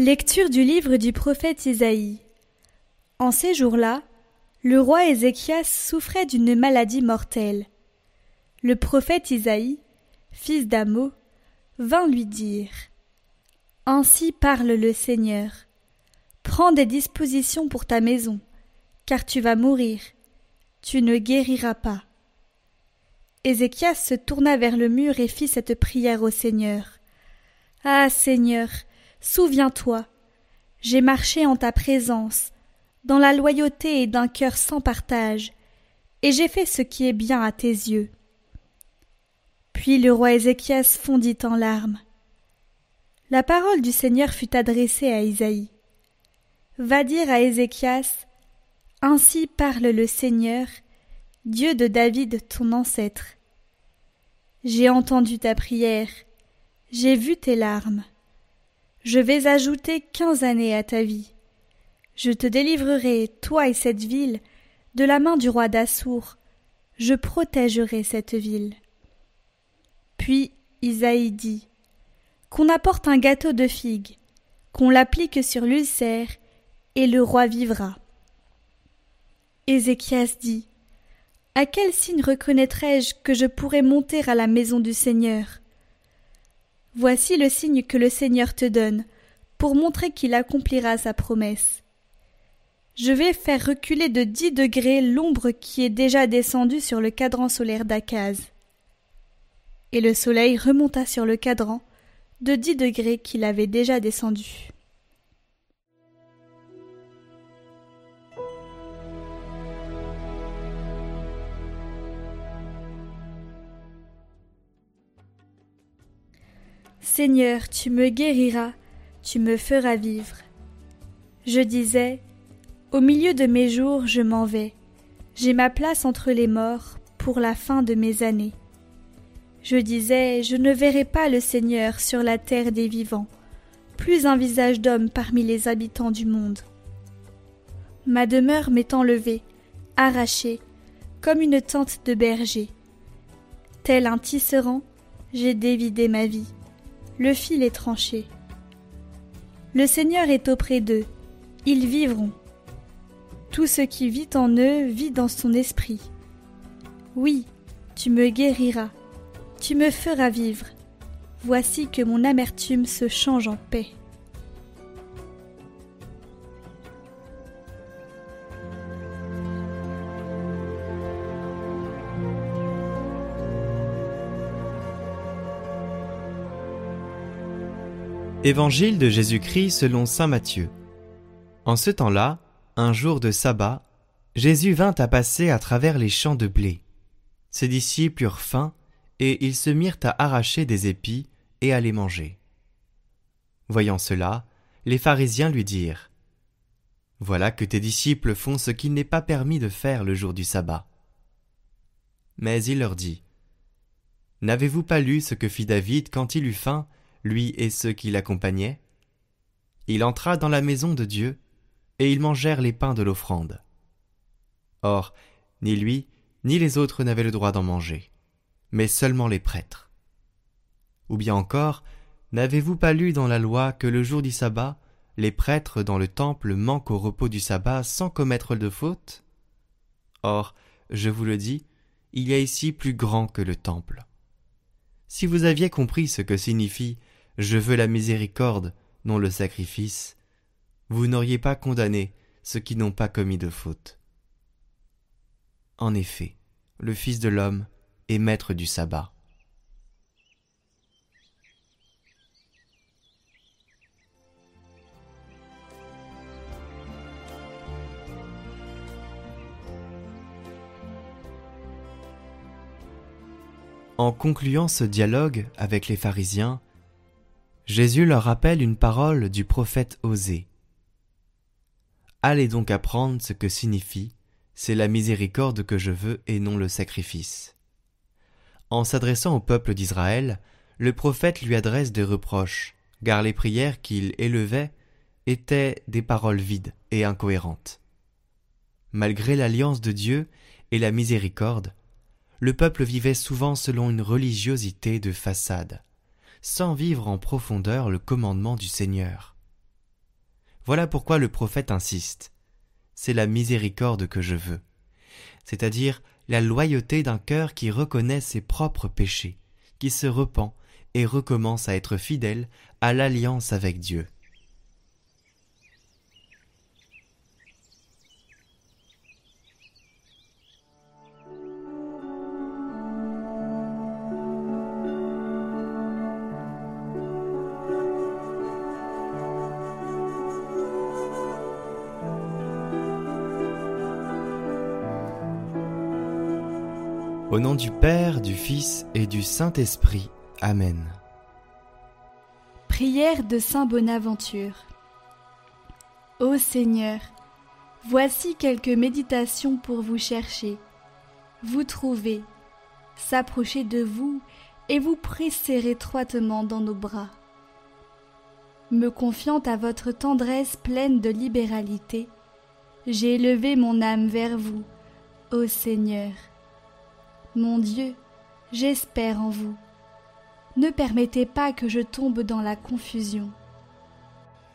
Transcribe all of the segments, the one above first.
Lecture du livre du prophète Isaïe. En ces jours-là, le roi Ézéchias souffrait d'une maladie mortelle. Le prophète Isaïe, fils d'Amo, vint lui dire Ainsi parle le Seigneur. Prends des dispositions pour ta maison, car tu vas mourir. Tu ne guériras pas. Ézéchias se tourna vers le mur et fit cette prière au Seigneur. Ah Seigneur, Souviens-toi, j'ai marché en ta présence, dans la loyauté et d'un cœur sans partage, et j'ai fait ce qui est bien à tes yeux. Puis le roi Ézéchias fondit en larmes. La parole du Seigneur fut adressée à Isaïe. Va dire à Ézéchias Ainsi parle le Seigneur, Dieu de David ton ancêtre. J'ai entendu ta prière, j'ai vu tes larmes. Je vais ajouter quinze années à ta vie. Je te délivrerai, toi et cette ville, de la main du roi d'Assour. Je protégerai cette ville. Puis Isaïe dit Qu'on apporte un gâteau de figues, qu'on l'applique sur l'ulcère, et le roi vivra. Ézéchias dit À quel signe reconnaîtrai-je que je pourrai monter à la maison du Seigneur? Voici le signe que le Seigneur te donne, pour montrer qu'il accomplira sa promesse. Je vais faire reculer de dix degrés l'ombre qui est déjà descendue sur le cadran solaire d'Akaz. Et le soleil remonta sur le cadran de dix degrés qu'il avait déjà descendu. Seigneur, tu me guériras, tu me feras vivre. Je disais, Au milieu de mes jours je m'en vais, j'ai ma place entre les morts pour la fin de mes années. Je disais, Je ne verrai pas le Seigneur sur la terre des vivants, plus un visage d'homme parmi les habitants du monde. Ma demeure m'est enlevée, arrachée, comme une tente de berger. Tel un tisserand, j'ai dévidé ma vie le fil est tranché. Le Seigneur est auprès d'eux, ils vivront. Tout ce qui vit en eux vit dans son esprit. Oui, tu me guériras, tu me feras vivre. Voici que mon amertume se change en paix. Évangile de Jésus-Christ selon Saint Matthieu. En ce temps-là, un jour de sabbat, Jésus vint à passer à travers les champs de blé. Ses disciples eurent faim, et ils se mirent à arracher des épis et à les manger. Voyant cela, les pharisiens lui dirent Voilà que tes disciples font ce qu'il n'est pas permis de faire le jour du sabbat. Mais il leur dit N'avez-vous pas lu ce que fit David quand il eut faim lui et ceux qui l'accompagnaient. Il entra dans la maison de Dieu, et ils mangèrent les pains de l'offrande. Or, ni lui, ni les autres n'avaient le droit d'en manger, mais seulement les prêtres. Ou bien encore, n'avez-vous pas lu dans la loi que le jour du sabbat, les prêtres dans le temple manquent au repos du sabbat sans commettre de faute? Or, je vous le dis, il y a ici plus grand que le temple. Si vous aviez compris ce que signifie je veux la miséricorde, non le sacrifice, vous n'auriez pas condamné ceux qui n'ont pas commis de faute. En effet, le Fils de l'homme est maître du sabbat. En concluant ce dialogue avec les pharisiens, Jésus leur rappelle une parole du prophète Osée. Allez donc apprendre ce que signifie c'est la miséricorde que je veux et non le sacrifice. En s'adressant au peuple d'Israël, le prophète lui adresse des reproches, car les prières qu'il élevait étaient des paroles vides et incohérentes. Malgré l'alliance de Dieu et la miséricorde, le peuple vivait souvent selon une religiosité de façade sans vivre en profondeur le commandement du Seigneur. Voilà pourquoi le prophète insiste. C'est la miséricorde que je veux, c'est-à-dire la loyauté d'un cœur qui reconnaît ses propres péchés, qui se repent et recommence à être fidèle à l'alliance avec Dieu. Au nom du Père, du Fils et du Saint-Esprit. Amen. Prière de Saint Bonaventure. Ô Seigneur, voici quelques méditations pour vous chercher, vous trouver, s'approcher de vous et vous presser étroitement dans nos bras. Me confiant à votre tendresse pleine de libéralité, j'ai élevé mon âme vers vous, ô Seigneur. Mon Dieu, j'espère en vous. Ne permettez pas que je tombe dans la confusion.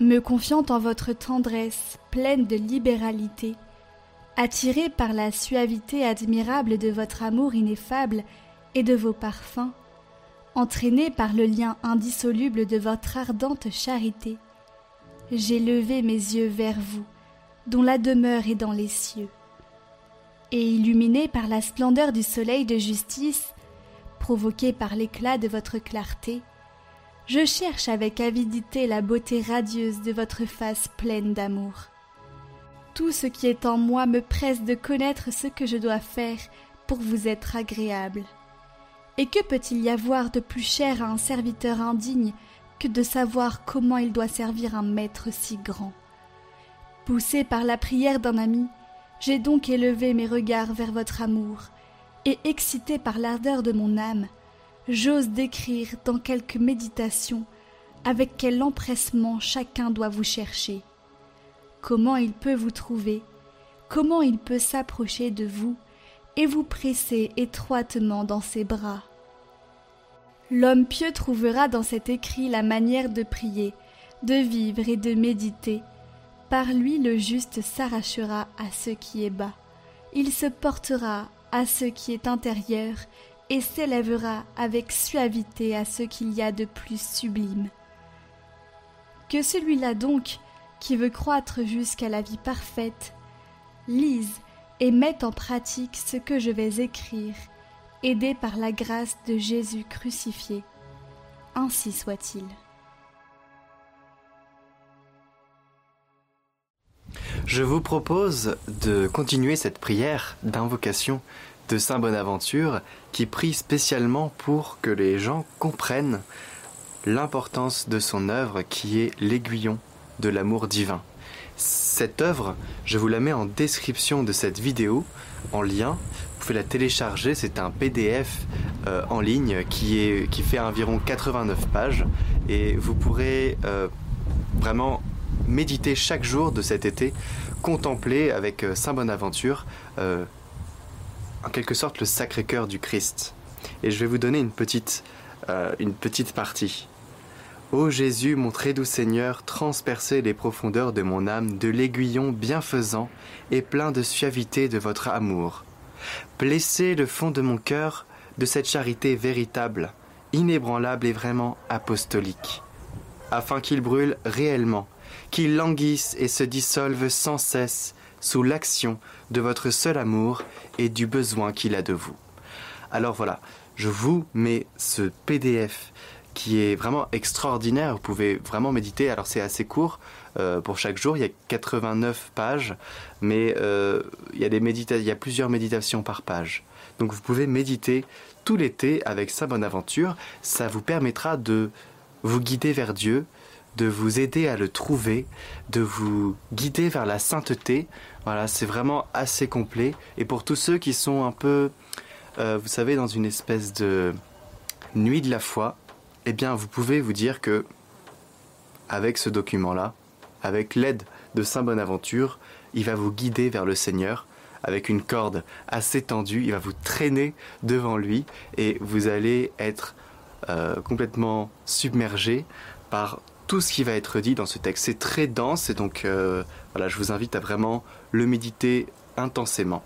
Me confiant en votre tendresse pleine de libéralité, attiré par la suavité admirable de votre amour ineffable et de vos parfums, entraîné par le lien indissoluble de votre ardente charité, j'ai levé mes yeux vers vous, dont la demeure est dans les cieux et illuminé par la splendeur du soleil de justice, provoqué par l'éclat de votre clarté, je cherche avec avidité la beauté radieuse de votre face pleine d'amour. Tout ce qui est en moi me presse de connaître ce que je dois faire pour vous être agréable. Et que peut-il y avoir de plus cher à un serviteur indigne que de savoir comment il doit servir un maître si grand? Poussé par la prière d'un ami, j'ai donc élevé mes regards vers votre amour, et excité par l'ardeur de mon âme, j'ose décrire dans quelques méditations avec quel empressement chacun doit vous chercher. Comment il peut vous trouver, comment il peut s'approcher de vous et vous presser étroitement dans ses bras. L'homme pieux trouvera dans cet écrit la manière de prier, de vivre et de méditer, par lui le juste s'arrachera à ce qui est bas, il se portera à ce qui est intérieur, et s'élèvera avec suavité à ce qu'il y a de plus sublime. Que celui-là donc, qui veut croître jusqu'à la vie parfaite, lise et mette en pratique ce que je vais écrire, aidé par la grâce de Jésus crucifié. Ainsi soit-il. Je vous propose de continuer cette prière d'invocation de Saint Bonaventure qui prie spécialement pour que les gens comprennent l'importance de son œuvre qui est l'aiguillon de l'amour divin. Cette œuvre, je vous la mets en description de cette vidéo, en lien. Vous pouvez la télécharger, c'est un PDF euh, en ligne qui, fait environ 89 pages et vous pourrez euh, vraiment méditer chaque jour de cet été, contempler avec euh, Saint Bonaventure euh, en quelque sorte le Sacré-Cœur du Christ. Et je vais vous donner une petite, euh, une petite partie. Ô Jésus, mon très doux Seigneur, transpercez les profondeurs de mon âme de l'aiguillon bienfaisant et plein de suavité de votre amour. Blessez le fond de mon cœur de cette charité véritable, inébranlable et vraiment apostolique, afin qu'il brûle réellement qui languissent et se dissolvent sans cesse sous l'action de votre seul amour et du besoin qu'il a de vous. Alors voilà, je vous mets ce PDF qui est vraiment extraordinaire. Vous pouvez vraiment méditer. Alors c'est assez court euh, pour chaque jour. Il y a 89 pages, mais euh, il, y a des il y a plusieurs méditations par page. Donc vous pouvez méditer tout l'été avec sa bonne aventure. Ça vous permettra de vous guider vers Dieu, de vous aider à le trouver, de vous guider vers la sainteté. Voilà, c'est vraiment assez complet. Et pour tous ceux qui sont un peu, euh, vous savez, dans une espèce de nuit de la foi, eh bien, vous pouvez vous dire que, avec ce document-là, avec l'aide de Saint Bonaventure, il va vous guider vers le Seigneur avec une corde assez tendue. Il va vous traîner devant lui et vous allez être euh, complètement submergé par tout ce qui va être dit dans ce texte. C'est très dense et donc voilà, je vous invite à vraiment le méditer intensément.